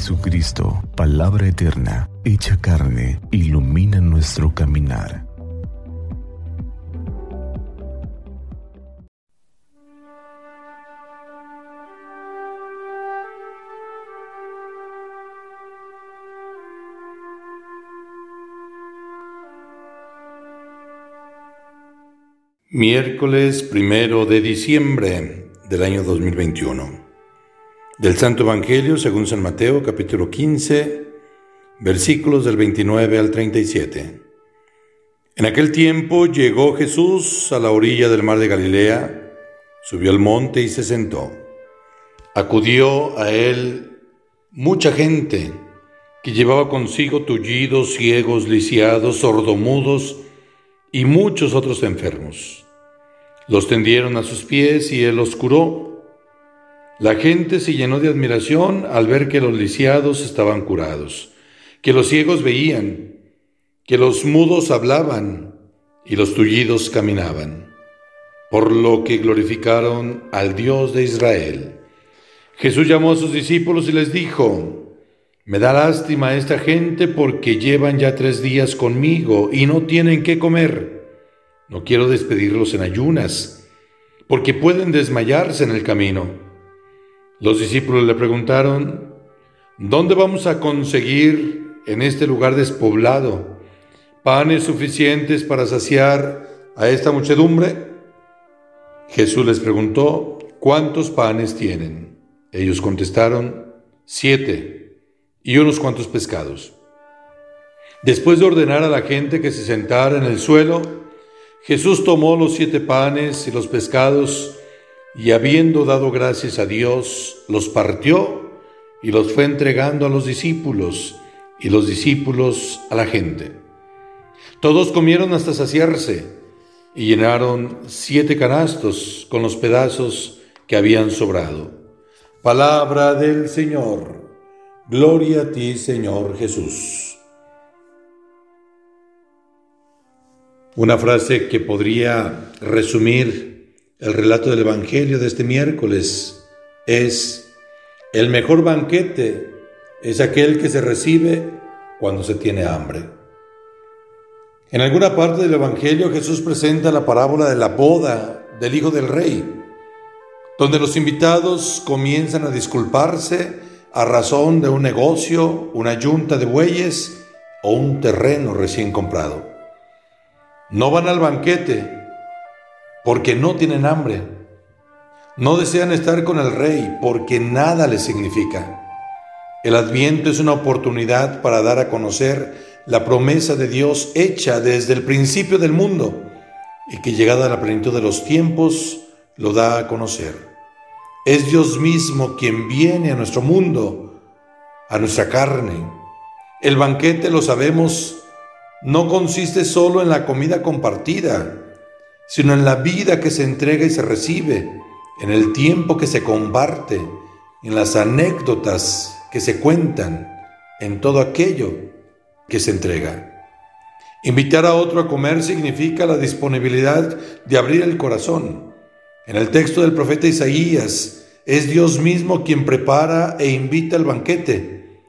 Jesucristo, palabra eterna, hecha carne, ilumina nuestro caminar. Miércoles primero de diciembre del año 2021. Del Santo Evangelio según San Mateo capítulo 15 versículos del 29 al 37. En aquel tiempo llegó Jesús a la orilla del mar de Galilea, subió al monte y se sentó. Acudió a él mucha gente que llevaba consigo tullidos, ciegos, lisiados, sordomudos, y muchos otros enfermos. Los tendieron a sus pies y él los curó. La gente se llenó de admiración al ver que los lisiados estaban curados, que los ciegos veían, que los mudos hablaban y los tullidos caminaban, por lo que glorificaron al Dios de Israel. Jesús llamó a sus discípulos y les dijo, me da lástima esta gente porque llevan ya tres días conmigo y no tienen qué comer. No quiero despedirlos en ayunas, porque pueden desmayarse en el camino. Los discípulos le preguntaron, ¿dónde vamos a conseguir en este lugar despoblado panes suficientes para saciar a esta muchedumbre? Jesús les preguntó, ¿cuántos panes tienen? Ellos contestaron, siete y unos cuantos pescados. Después de ordenar a la gente que se sentara en el suelo, Jesús tomó los siete panes y los pescados y habiendo dado gracias a Dios, los partió y los fue entregando a los discípulos y los discípulos a la gente. Todos comieron hasta saciarse y llenaron siete canastos con los pedazos que habían sobrado. Palabra del Señor. Gloria a ti, Señor Jesús. Una frase que podría resumir el relato del Evangelio de este miércoles es, el mejor banquete es aquel que se recibe cuando se tiene hambre. En alguna parte del Evangelio Jesús presenta la parábola de la boda del Hijo del Rey, donde los invitados comienzan a disculparse a razón de un negocio, una yunta de bueyes o un terreno recién comprado. No van al banquete porque no tienen hambre. No desean estar con el rey porque nada les significa. El adviento es una oportunidad para dar a conocer la promesa de Dios hecha desde el principio del mundo y que llegada la plenitud de los tiempos lo da a conocer. Es Dios mismo quien viene a nuestro mundo, a nuestra carne. El banquete, lo sabemos, no consiste solo en la comida compartida, sino en la vida que se entrega y se recibe, en el tiempo que se comparte, en las anécdotas que se cuentan, en todo aquello que se entrega. Invitar a otro a comer significa la disponibilidad de abrir el corazón, en el texto del profeta Isaías, es Dios mismo quien prepara e invita al banquete.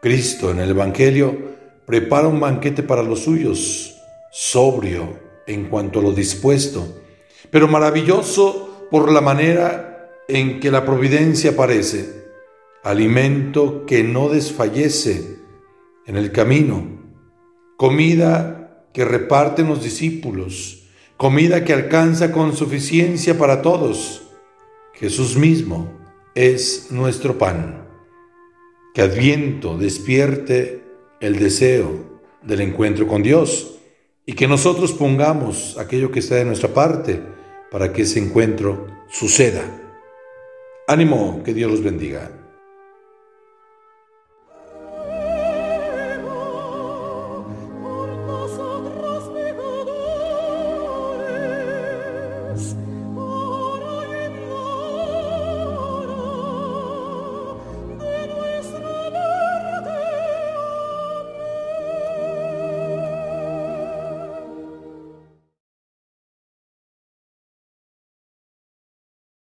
Cristo en el Evangelio prepara un banquete para los suyos, sobrio en cuanto a lo dispuesto, pero maravilloso por la manera en que la providencia aparece, alimento que no desfallece en el camino, comida que reparten los discípulos, comida que alcanza con suficiencia para todos. Jesús mismo es nuestro pan. Que Adviento despierte el deseo del encuentro con Dios y que nosotros pongamos aquello que está de nuestra parte para que ese encuentro suceda. Ánimo, que Dios los bendiga.